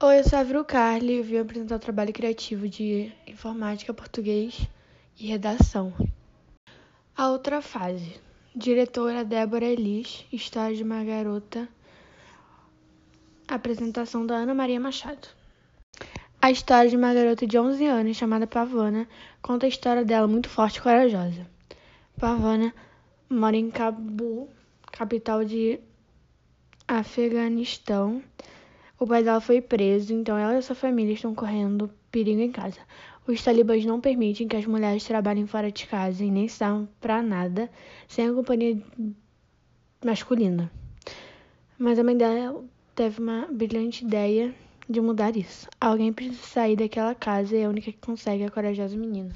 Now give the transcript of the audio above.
Oi, eu sou a Vru Carli e vim apresentar o trabalho criativo de informática, português e redação. A outra fase. Diretora Débora Elis, história de uma garota. Apresentação da Ana Maria Machado. A história de uma garota de 11 anos chamada Pavana conta a história dela muito forte e corajosa. Pavana mora em Cabul, capital de Afeganistão o pai dela foi preso, então ela e sua família estão correndo perigo em casa. Os talibãs não permitem que as mulheres trabalhem fora de casa e nem saiam para nada sem a companhia masculina. Mas a mãe dela teve uma brilhante ideia de mudar isso. Alguém precisa sair daquela casa e é a única que consegue é a corajosa menina.